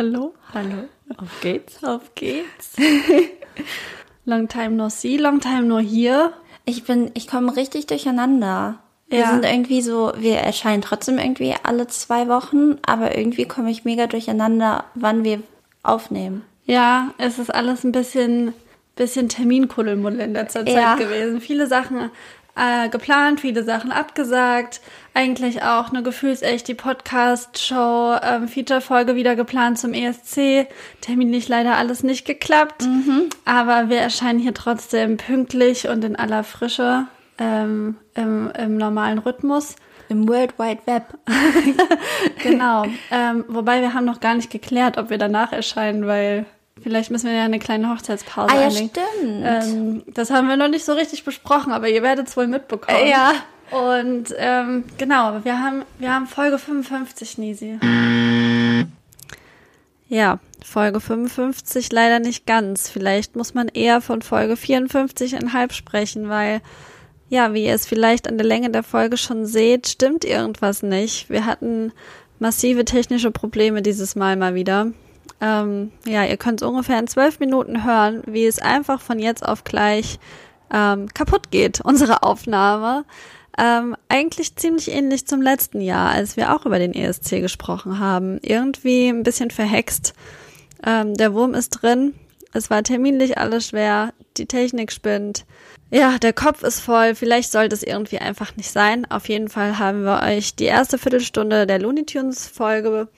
Hallo? Hallo. Auf geht's. Auf geht's. long time no see, long time no here. Ich bin, ich komme richtig durcheinander. Wir Ja. sind irgendwie so, wir erscheinen trotzdem irgendwie alle zwei Wochen, aber irgendwie komme ich mega durcheinander, wann wir aufnehmen. Ja, es ist alles ein bisschen, bisschen Terminkuddelmuddel in letzter Zeit Ja. gewesen. Viele Sachen äh, geplant, viele Sachen abgesagt. Eigentlich auch eine gefühlsecht die Podcast-Show, ähm, Feature-Folge wieder geplant zum ESC. Terminlich leider alles nicht geklappt. Aber wir erscheinen hier trotzdem pünktlich und in aller Frische ähm, im, im normalen Rhythmus. Im World Wide Web. Genau. ähm, wobei wir haben noch gar nicht geklärt, ob wir danach erscheinen, weil vielleicht müssen wir ja eine kleine Hochzeitspause Ah ja, einlegen. stimmt. Ähm, das haben wir noch nicht so richtig besprochen, aber ihr werdet es wohl mitbekommen. Äh, ja. Und ähm, genau, wir haben, wir haben Folge 55, Nisi. Ja, Folge 55 leider nicht ganz. Vielleicht muss man eher von Folge 54,5 sprechen, weil, ja, wie ihr es vielleicht an der Länge der Folge schon seht, stimmt irgendwas nicht. Wir hatten massive technische Probleme dieses Mal mal wieder. Ähm, ja, ihr könnt ungefähr in zwölf Minuten hören, wie es einfach von jetzt auf gleich ähm, kaputt geht, unsere Aufnahme. Ähm, eigentlich ziemlich ähnlich zum letzten Jahr, als wir auch über den ESC gesprochen haben. Irgendwie ein bisschen verhext. Ähm, der Wurm ist drin. Es war terminlich alles schwer. Die Technik spinnt. Ja, der Kopf ist voll. Vielleicht sollte es irgendwie einfach nicht sein. Auf jeden Fall haben wir euch die erste Viertelstunde der Looney Tunes Folge,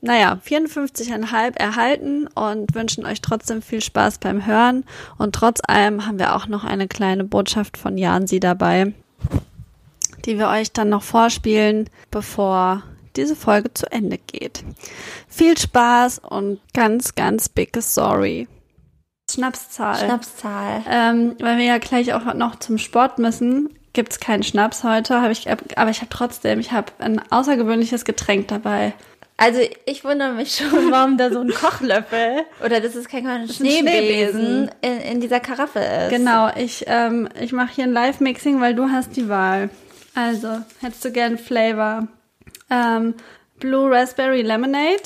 naja, 54,5 erhalten und wünschen euch trotzdem viel Spaß beim Hören. Und trotz allem haben wir auch noch eine kleine Botschaft von Jansi dabei, die wir euch dann noch vorspielen, bevor diese Folge zu Ende geht. Viel Spaß und ganz, ganz big sorry. Schnapszahl. Schnapszahl. Ähm, weil wir ja gleich auch noch zum Sport müssen, gibt's keinen Schnaps heute, habe ich, aber ich habe trotzdem, ich habe ein außergewöhnliches Getränk dabei. Also ich wundere mich schon, warum da so ein Kochlöffel oder das ist kein Schneebesen in, in dieser Karaffe ist. Genau, ich, ähm, ich mache hier ein Live-Mixing, weil du hast die Wahl. Also, hättest du gern Flavor? Ähm, Blue Raspberry Lemonade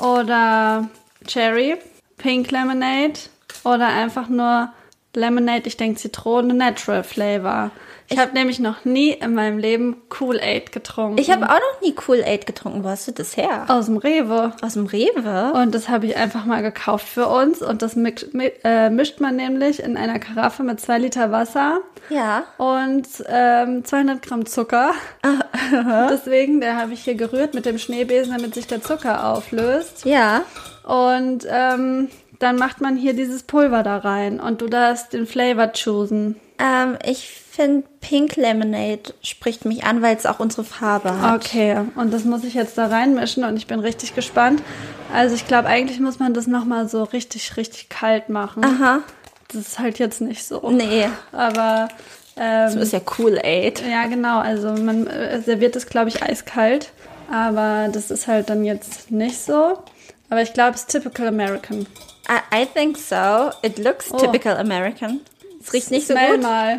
oder Cherry, Pink Lemonade oder einfach nur Lemonade, ich denke Zitrone, Natural Flavor. Ich, habe nämlich noch nie in meinem Leben Kool-Aid getrunken. Ich habe auch noch nie Kool-Aid getrunken. Wo hast du das her? aus dem Rewe. Aus dem Rewe? Und das habe ich einfach mal gekauft für uns. Und das mix, mi- äh, mischt man nämlich in einer Karaffe mit zwei Liter Wasser Ja. und ähm, 200 Gramm Zucker. Deswegen, der habe ich hier gerührt mit dem Schneebesen, damit sich der Zucker auflöst. Ja. Und ähm, dann macht man hier dieses Pulver da rein und du darfst den Flavor choosen. Ähm, ich finde Pink Lemonade spricht mich an, weil es auch unsere Farbe hat. Okay, und das muss ich jetzt da reinmischen und ich bin richtig gespannt. Also ich glaube, eigentlich muss man das nochmal so richtig, richtig kalt machen. Aha. Das ist halt jetzt nicht so. Nee, Aber ähm, das ist ja Kool-Aid. ja, genau. Also man äh, serviert es, glaube ich, eiskalt. Aber das ist halt dann jetzt nicht so. Aber ich glaube, es ist typical American. I, I think so. It looks Oh. typical American. Es riecht nicht so Smell gut. mal.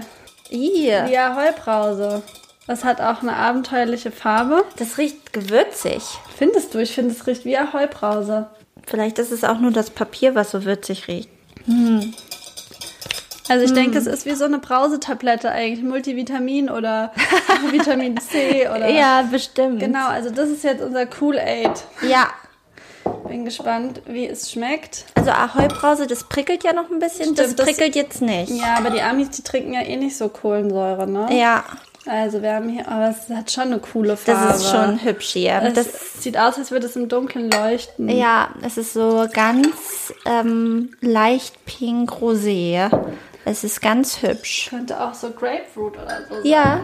Ih, Die Ahoi-Brause. Das hat auch eine abenteuerliche Farbe. Das riecht gewürzig. Findest du? Ich finde, es riecht wie Ahoi-Brause. Vielleicht ist es auch nur das Papier, was so würzig riecht. Also ich Hm. denke, es ist wie so eine Brausetablette eigentlich. Multivitamin oder Vitamin C oder... Ja, bestimmt. Genau, also das ist jetzt unser Kool-Aid. Ja. Bin gespannt, wie es schmeckt. Also Ahoi-Brause, das prickelt ja noch ein bisschen. das Stimmt, das- prickelt jetzt nicht. Ja, aber die Amis, die trinken ja eh nicht so Kohlensäure, ne? Ja, Also wir haben hier, aber es hat schon eine coole Farbe. das ist schon hübsch hier. Es Das, sieht aus, als würde es im Dunkeln leuchten. ja, es ist so ganz ähm, leicht pink-rosé. Es ist ganz hübsch. Könnte auch so Grapefruit oder so sein. Ja,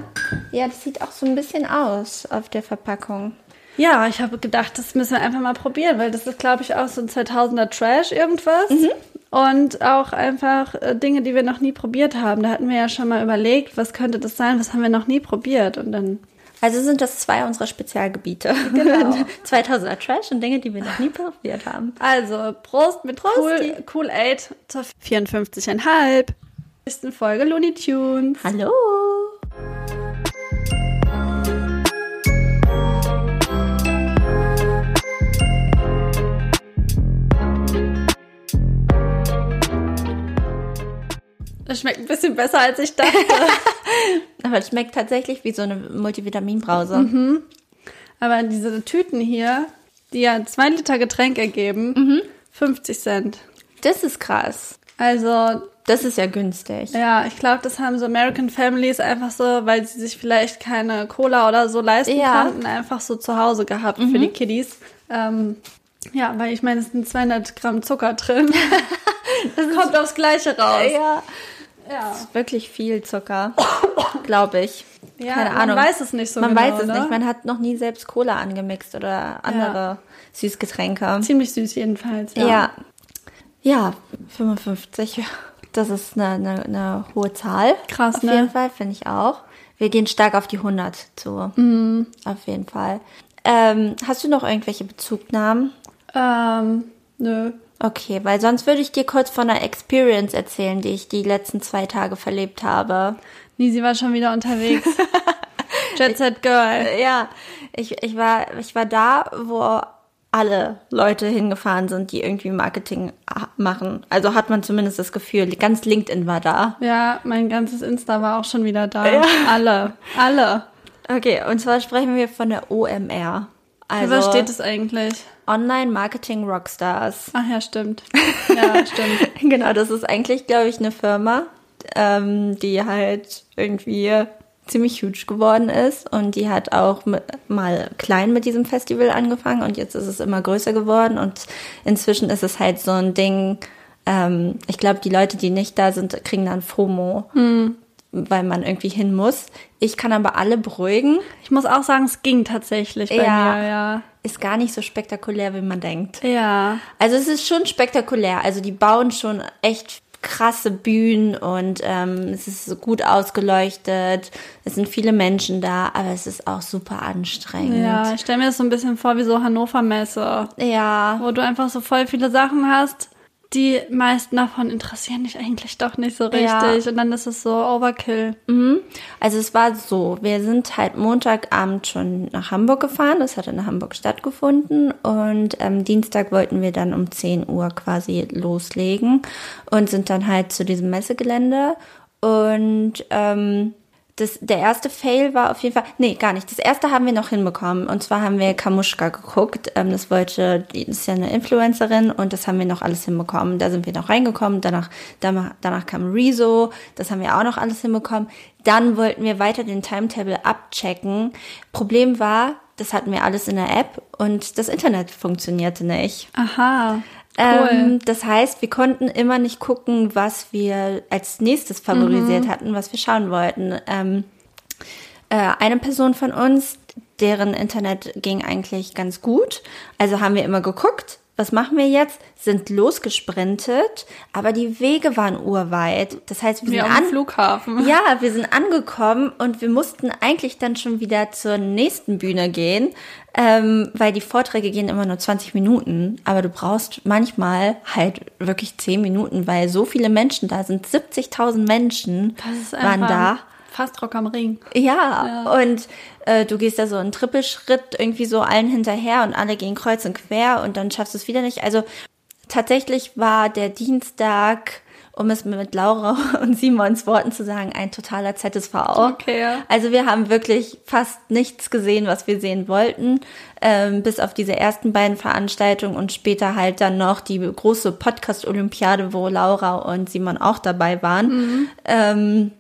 ja, das sieht auch so ein bisschen aus auf der Verpackung. Ja, ich habe gedacht, das müssen wir einfach mal probieren, weil das ist, glaube ich, auch so ein 2000er Trash irgendwas. Mhm. Und auch einfach äh, Dinge, die wir noch nie probiert haben. Da hatten wir ja schon mal überlegt, was könnte das sein, was haben wir noch nie probiert. Und dann, Also sind das zwei unserer Spezialgebiete. Genau. 2000er Trash und Dinge, die wir noch nie probiert haben. also Prost mit Prosti. cool, cool 8 zur 54,5. Nächsten Folge Looney Tunes. Hallo. Das schmeckt ein bisschen besser, als ich dachte. Aber es schmeckt tatsächlich wie so eine Multivitaminbrause. Mhm. Aber diese Tüten hier, die ja zwei Liter Getränk ergeben, 50 Cent. Das ist krass. Also, Das ist ja günstig. ja, ich glaube, das haben so American Families einfach so, weil sie sich vielleicht keine Cola oder so leisten Ja. konnten, einfach so zu Hause gehabt für die Kiddies. Ähm, ja, weil ich meine, es sind 200 Gramm Zucker drin. das kommt aufs Gleiche raus. Ja. Ja. Wirklich viel Zucker, glaube ich. Ja, Keine man Ahnung. weiß es nicht so Man genau, weiß es ne? nicht. Man hat noch nie selbst Cola angemixt oder andere Süßgetränke. Ziemlich süß jedenfalls, Ja. ja. ja. 55. Das ist eine, eine, eine hohe Zahl. Krass, Auf ne? jeden Fall, finde ich auch. Wir gehen stark auf die 100 zu. Mhm. Auf jeden Fall. Ähm, hast du noch irgendwelche Bezugnahmen? Ähm, nö. Okay, weil sonst würde ich dir kurz von einer Experience erzählen, die ich die letzten zwei Tage verlebt habe. Nisi war schon wieder unterwegs. Jet Set Girl. Ja, ich, ich, war, ich war da, wo alle Leute hingefahren sind, die irgendwie Marketing machen. Also hat man zumindest das Gefühl, ganz LinkedIn war da. Ja, mein ganzes Insta war auch schon wieder da. Alle. Alle. Okay, und zwar sprechen wir von der OMR. Für Also was steht es eigentlich? Online Marketing Rockstars. Ach ja, stimmt. Ja, stimmt. genau, das ist eigentlich, glaube ich, eine Firma, ähm, die halt irgendwie ziemlich huge geworden ist und die hat auch mit, mal klein mit diesem Festival angefangen und jetzt ist es immer größer geworden und inzwischen ist es halt so ein Ding, ähm, ich glaube, die Leute, die nicht da sind, kriegen dann FOMO, weil man irgendwie hin muss. Ich kann aber alle beruhigen, Ich muss auch sagen, es ging tatsächlich bei Ja. mir, ja. Ist gar nicht so spektakulär, wie man denkt. Ja. Also es ist schon spektakulär. Also die bauen schon echt krasse Bühnen und ähm, es ist so gut ausgeleuchtet. Es sind viele Menschen da, aber es ist auch super anstrengend. Ja, ich stelle mir das so ein bisschen vor wie so Hannover Messe, Ja. wo du einfach so voll viele Sachen hast. Die meisten davon interessieren dich eigentlich doch nicht so richtig. Ja. Und dann ist es so Overkill. Also es war so, wir sind halt Montagabend schon nach Hamburg gefahren, das hat in Hamburg stattgefunden und ähm, Dienstag wollten wir dann um 10 Uhr quasi loslegen und sind dann halt zu diesem Messegelände und ähm, das, der erste Fail war auf jeden Fall, nee, gar nicht. Das erste haben wir noch hinbekommen. Und zwar haben wir Kamuschka geguckt. Ähm, das wollte, die ist ja eine Influencerin und das haben wir noch alles hinbekommen. Da sind wir noch reingekommen. Danach, danach, danach kam Rezo. Das haben wir auch noch alles hinbekommen. Dann wollten wir weiter den Timetable abchecken. Problem war, das hatten wir alles in der App und das Internet funktionierte nicht. Aha. Cool. Ähm, das heißt, wir konnten immer nicht gucken, was wir als nächstes favorisiert hatten, was wir schauen wollten. Ähm, äh, eine Person von uns, deren Internet ging eigentlich ganz gut. Also haben wir immer geguckt, was machen wir jetzt? Sind losgesprintet, aber die Wege waren urweit. Das heißt, wir wie sind an Flughafen. ja, wir sind angekommen und wir mussten eigentlich dann schon wieder zur nächsten Bühne gehen, ähm, weil die Vorträge gehen immer nur 20 Minuten, aber du brauchst manchmal halt wirklich 10 Minuten, weil so viele Menschen da sind. 70.000 Menschen waren da. Fast Rock am Ring. Ja, und äh, du gehst da so einen Trippelschritt irgendwie so allen hinterher und alle gehen kreuz und quer und dann schaffst du es wieder nicht. Also tatsächlich war der Dienstag, um es mit Laura und Simons Worten zu sagen, ein totaler ZSV. Okay, ja. Also wir haben wirklich fast nichts gesehen, was wir sehen wollten, ähm, bis auf diese ersten beiden Veranstaltungen und später halt dann noch die große Podcast-Olympiade, wo Laura und Simon auch dabei waren. Ähm,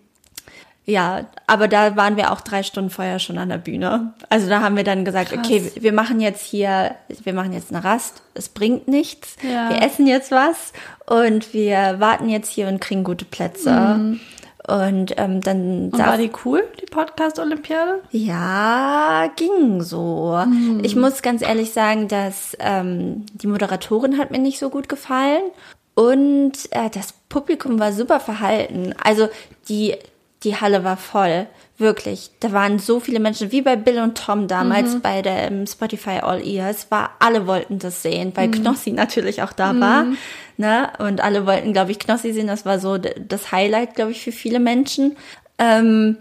ja, aber da waren wir auch drei Stunden vorher schon an der Bühne. Also da haben wir dann gesagt, Krass. okay, wir machen jetzt hier, wir machen jetzt eine Rast. Es bringt nichts. Ja. Wir essen jetzt was und wir warten jetzt hier und kriegen gute Plätze. Und ähm, dann Und war die cool, die Podcast-Olympiade? ja, ging so. Ich muss ganz ehrlich sagen, dass ähm, die Moderatorin hat mir nicht so gut gefallen und äh, das Publikum war super verhalten. Also die die Halle war voll, wirklich. Da waren so viele Menschen, wie bei Bill und Tom damals bei dem Spotify All Ears. War alle wollten das sehen, weil Knossi natürlich auch da war. Ne? Und alle wollten, glaube ich, Knossi sehen. Das war so das Highlight, glaube ich, für viele Menschen. Ähm,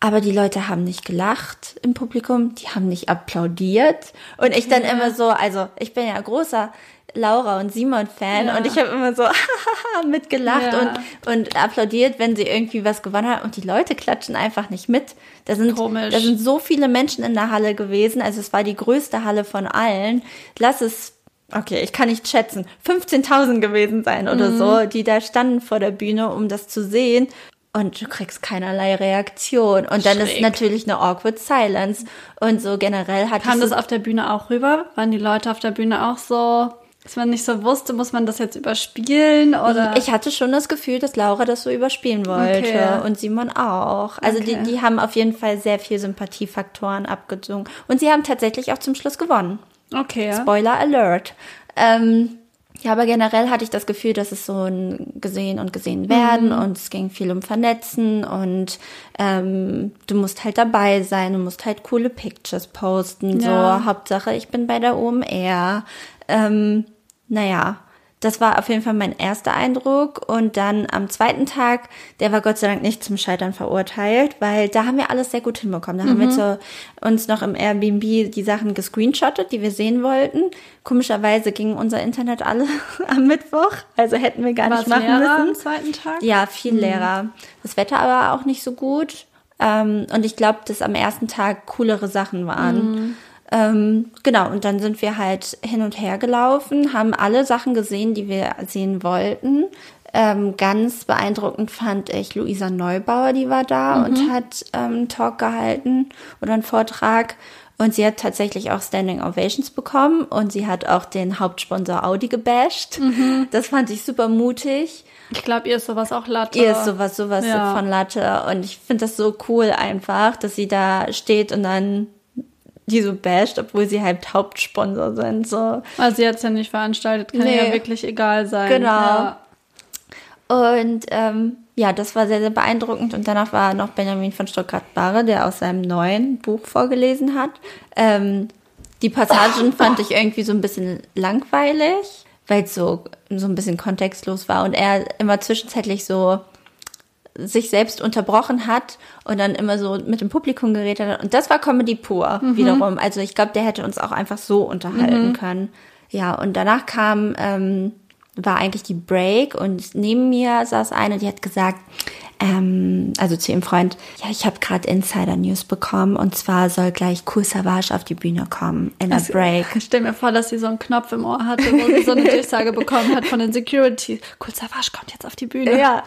aber die Leute haben nicht gelacht im Publikum, die haben nicht applaudiert. Und ich dann immer so, also ich bin ja großer Laura und Simon Fan Ja. und ich habe immer so mitgelacht Ja. und, und applaudiert, wenn sie irgendwie was gewonnen hat und die Leute klatschen einfach nicht mit. Da sind, Komisch. da sind so viele Menschen in der Halle gewesen, also es war die größte Halle von allen. Lass es, okay, ich kann nicht schätzen, 15.000 gewesen sein oder Mhm. so, die da standen vor der Bühne, um das zu sehen. Und du kriegst keinerlei Reaktion. Und dann ist Schräg. natürlich eine awkward silence. Und so generell hat Kam das auf der Bühne auch rüber? Waren die Leute auf der Bühne auch so, dass man nicht so wusste, muss man das jetzt überspielen oder? Ich hatte schon das Gefühl, dass Laura das so überspielen wollte Okay. und Simon auch. Also Okay. die, die haben auf jeden Fall sehr viel Sympathiefaktoren abgezogen. Und sie haben tatsächlich auch zum Schluss gewonnen. okay. Spoiler Alert. Ähm, ja, aber generell hatte ich das Gefühl, dass es so ein gesehen und gesehen werden Mhm. und es ging viel um Vernetzen und ähm, du musst halt dabei sein, du musst halt coole Pictures posten. Ja. So, Hauptsache, ich bin bei der OMR. Ähm, naja, das war auf jeden Fall mein erster Eindruck. Und dann am zweiten Tag, der war Gott sei Dank nicht zum Scheitern verurteilt, weil da haben wir alles sehr gut hinbekommen. Da haben wir zu, uns noch im Airbnb die Sachen gescreenshottet, die wir sehen wollten. Komischerweise ging unser Internet alle am Mittwoch, also hätten wir gar War nicht machen leerer am müssen. zweiten Tag? Ja, viel leerer. Das Wetter aber auch nicht so gut. Ähm, und ich glaube, dass am ersten Tag coolere Sachen waren. Ähm, genau, und dann sind wir halt hin und her gelaufen, haben alle Sachen gesehen, die wir sehen wollten. Ähm, ganz beeindruckend fand ich Luisa Neubauer, die war da und hat ähm, einen Talk gehalten oder einen Vortrag. Und sie hat tatsächlich auch Standing Ovations bekommen und sie hat auch den Hauptsponsor Audi gebasht. Das fand ich super mutig. Ich glaube, ihr ist sowas auch Latte. Ihr ist sowas, sowas Ja. von Latte. Und ich finde das so cool einfach, dass sie da steht und dann die so basht, obwohl sie halt Hauptsponsor sind. So. Also sie hat es ja nicht veranstaltet, kann Nee. ja wirklich egal sein. Genau. Ja. Und ähm, ja, das war sehr, sehr beeindruckend. Und danach war noch Benjamin von Stuttgart-Barre, der aus seinem neuen Buch vorgelesen hat. Ähm, die Passagen fand ich irgendwie so ein bisschen langweilig, weil es so, so ein bisschen kontextlos war und er immer zwischenzeitlich so sich selbst unterbrochen hat und dann immer so mit dem Publikum geredet hat. Und das war Comedy pur wiederum. Also ich glaube, der hätte uns auch einfach so unterhalten können. Ja, und danach kam, ähm, war eigentlich die Break und neben mir saß eine, die hat gesagt, ähm, also zu ihrem Freund, ja, ich habe gerade Insider News bekommen und zwar soll gleich Cool Savage auf die Bühne kommen in der Also, Break. Ich stell mir vor, dass sie so einen Knopf im Ohr hatte, wo sie so eine Durchsage bekommen hat von den Security. Cool Savage kommt jetzt auf die Bühne. Ja.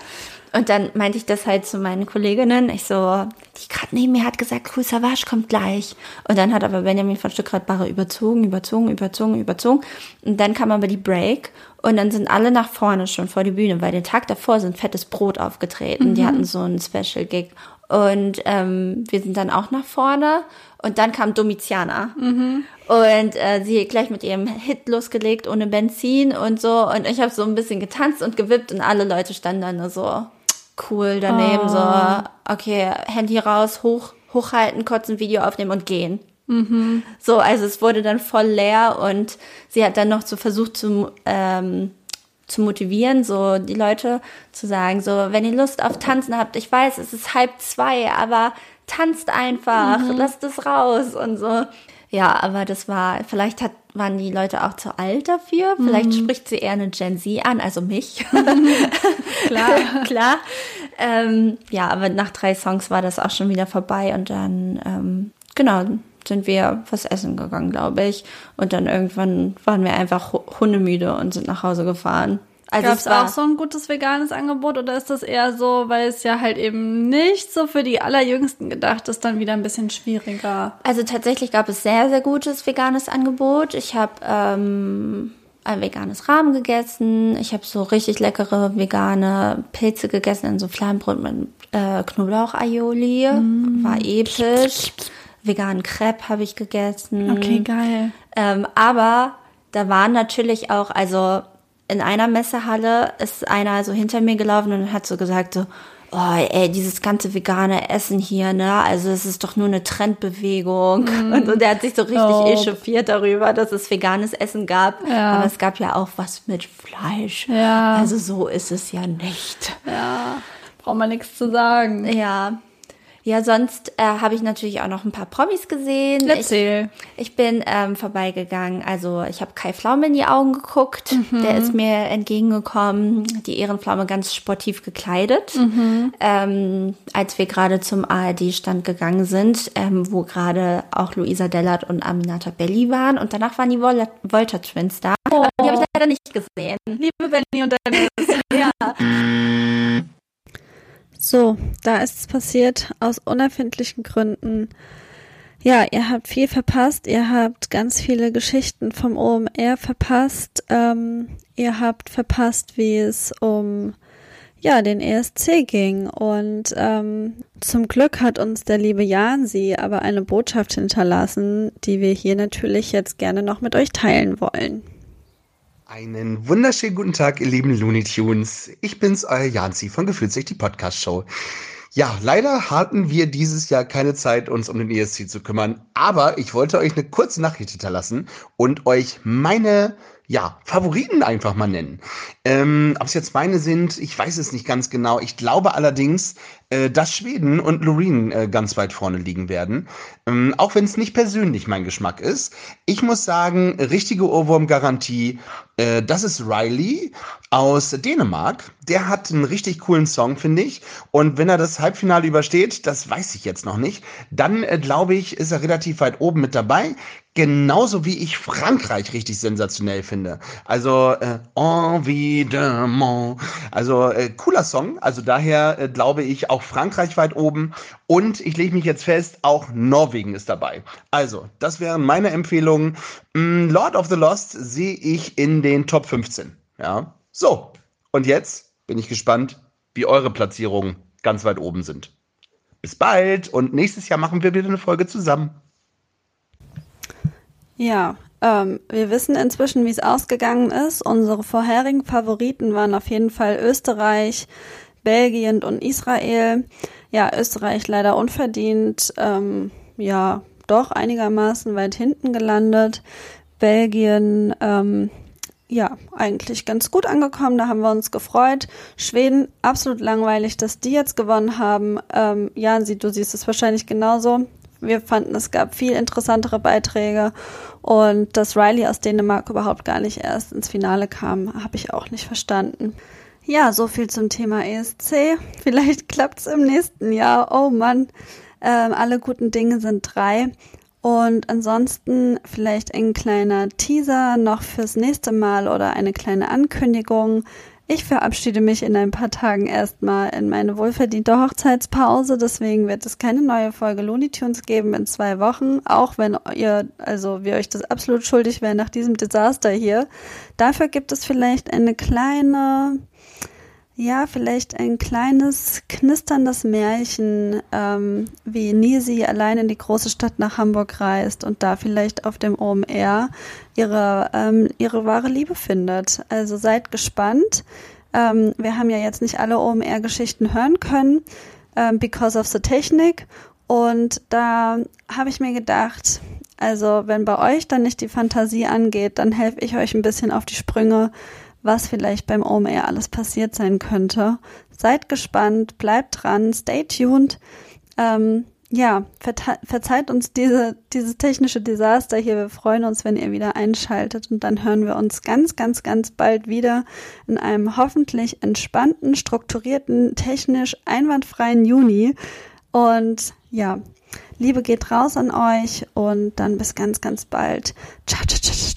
Und dann meinte ich das halt zu meinen Kolleginnen. Ich so, die gerade neben mir hat gesagt, cool, Savage kommt gleich. Und dann hat aber Benjamin von Stuttgart-Barre überzogen, überzogen, überzogen, überzogen. Und dann kam aber die Break. Und dann sind alle nach vorne schon vor die Bühne, weil den Tag davor sind fettes Brot aufgetreten. Die hatten so einen Special-Gig. Und ähm, wir sind dann auch nach vorne. Und dann kam Domitiana. Und äh, sie gleich mit ihrem Hit losgelegt, ohne Benzin und so. Und ich habe so ein bisschen getanzt und gewippt und alle Leute standen dann nur so cool daneben, so, okay, Handy raus, hoch, hochhalten, kurz ein Video aufnehmen und gehen. So, also es wurde dann voll leer und sie hat dann noch so versucht zu, ähm, zu motivieren, so die Leute zu sagen, so, wenn ihr Lust auf Tanzen habt, ich weiß, es ist halb zwei, aber tanzt einfach, lasst es raus und so. Ja, aber das war, vielleicht hat, waren die Leute auch zu alt dafür, vielleicht spricht sie eher eine Gen Z an, also mich. Klar. Klar. Ähm, ja, aber nach drei Songs war das auch schon wieder vorbei und dann, ähm, genau, sind wir was essen gegangen, glaube ich. Und dann irgendwann waren wir einfach hu- hundemüde und sind nach Hause gefahren. Also Gab es auch so ein gutes veganes Angebot oder ist das eher so, weil es ja halt eben nicht so für die Allerjüngsten gedacht ist, dann wieder ein bisschen schwieriger? Also tatsächlich gab es sehr, sehr gutes veganes Angebot. Ich habe ähm, ein veganes Rahmen gegessen. Ich habe so richtig leckere vegane Pilze gegessen in so Flammbrot mit äh, Knoblauch-Aioli. War episch. Veganen Crepe habe ich gegessen. Okay, geil. Ähm, aber da waren natürlich auch, also in einer Messehalle ist einer so hinter mir gelaufen und hat so gesagt so, oh ey, dieses ganze vegane Essen hier, ne, also es ist doch nur eine Trendbewegung. Und, und er hat sich so richtig Oh. echauffiert darüber, dass es veganes Essen gab. Ja. Aber es gab ja auch was mit Fleisch. Ja. Also so ist es ja nicht. Ja, braucht man nichts zu sagen. Ja. Ja, sonst äh, habe ich natürlich auch noch ein paar Promis gesehen. Erzähl. Ich, ich bin ähm, vorbeigegangen. Also ich habe Kai Pflaume in die Augen geguckt. Mhm. Der ist mir entgegengekommen. Die Ehrenpflaume ganz sportiv gekleidet. Mhm. Ähm, als wir gerade zum ARD-Stand gegangen sind, ähm, wo gerade auch Luisa Dellert und Aminata Belli waren. Und danach waren die Vol Volta Twins da. Oh. Die habe ich leider nicht gesehen. Liebe Benny und Dennis. ja. So, da ist es passiert aus unerfindlichen Gründen. Ja, ihr habt viel verpasst. Ihr habt ganz viele Geschichten vom OMR verpasst. Ähm, ihr habt verpasst, wie es um ja den ESC ging. Und ähm, zum Glück hat uns der liebe Jan sie aber eine Botschaft hinterlassen, die wir hier natürlich jetzt gerne noch mit euch teilen wollen. Einen wunderschönen guten Tag, ihr lieben Looney Tunes. Ich bin's, euer Janzi von Gefühlsig, die Podcast-Show. Ja, leider hatten wir dieses Jahr keine Zeit, uns um den ESC zu kümmern, aber ich wollte euch eine kurze Nachricht hinterlassen und euch meine ja, Favoriten einfach mal nennen. Ähm, Ob es jetzt meine sind, ich weiß es nicht ganz genau. Ich glaube allerdings, äh, dass Schweden und Loreen äh, ganz weit vorne liegen werden. Ähm, auch wenn es nicht persönlich mein Geschmack ist. Ich muss sagen, richtige Ohrwurm-Garantie, äh, das ist Riley aus Dänemark. Der hat einen richtig coolen Song, finde ich. Und wenn er das Halbfinale übersteht, das weiß ich jetzt noch nicht, dann äh, glaube ich, ist er relativ weit oben mit dabei. Genauso wie ich Frankreich richtig sensationell finde. Also äh, Envidement. Also äh, cooler Song. Also daher glaube ich auch Frankreich weit oben. Und ich lege mich jetzt fest, auch Norwegen ist dabei. Also, das wären meine Empfehlungen. Mm, Lord of the Lost sehe ich in den Top 15. Ja. So. Und jetzt bin ich gespannt, wie eure Platzierungen ganz weit oben sind. Bis bald und nächstes Jahr machen wir wieder eine Folge zusammen. Ja, ähm, wir wissen inzwischen, wie es ausgegangen ist. Unsere vorherigen Favoriten waren auf jeden Fall Österreich, Belgien und Israel. Ja, Österreich leider unverdient, ähm, ja, doch einigermaßen weit hinten gelandet. Belgien, ähm, ja, eigentlich ganz gut angekommen, da haben wir uns gefreut. Schweden, absolut langweilig, dass die jetzt gewonnen haben. Ähm, ja, du siehst es wahrscheinlich genauso. Wir fanden, es gab viel interessantere Beiträge und dass Riley aus Dänemark überhaupt gar nicht erst ins Finale kam, habe ich auch nicht verstanden. Ja, so viel zum Thema ESC. Vielleicht klappt's im nächsten Jahr. Oh Mann, ähm, alle guten Dinge sind drei. Und ansonsten vielleicht ein kleiner Teaser noch fürs nächste Mal oder eine kleine Ankündigung. Ich verabschiede mich in ein paar Tagen erstmal in meine wohlverdiente Hochzeitspause. Deswegen wird es keine neue Folge Looney Tunes geben in zwei Wochen. Auch wenn ihr, also wir euch das absolut schuldig wären nach diesem Desaster hier. Dafür gibt es vielleicht eine kleine, ja, vielleicht ein kleines knisterndes Märchen, ähm, wie Nisi allein in die große Stadt nach Hamburg reist und da vielleicht auf dem OMR ihre, ähm, ihre wahre Liebe findet. Also seid gespannt. Ähm, wir haben ja jetzt nicht alle OMR-Geschichten hören können, ähm, because of the Technik. Und da habe ich mir gedacht, also wenn bei euch dann nicht die Fantasie angeht, dann helfe ich euch ein bisschen auf die Sprünge, was vielleicht beim OMR alles passiert sein könnte. Seid gespannt, bleibt dran, stay tuned. Ähm, ja, verzeiht uns diese, dieses technische Desaster hier. Wir freuen uns, wenn ihr wieder einschaltet und dann hören wir uns ganz, ganz, ganz bald wieder in einem hoffentlich entspannten, strukturierten, technisch einwandfreien Juni. Und ja, Liebe geht raus an euch und dann bis ganz, ganz bald. Ciao, ciao, ciao.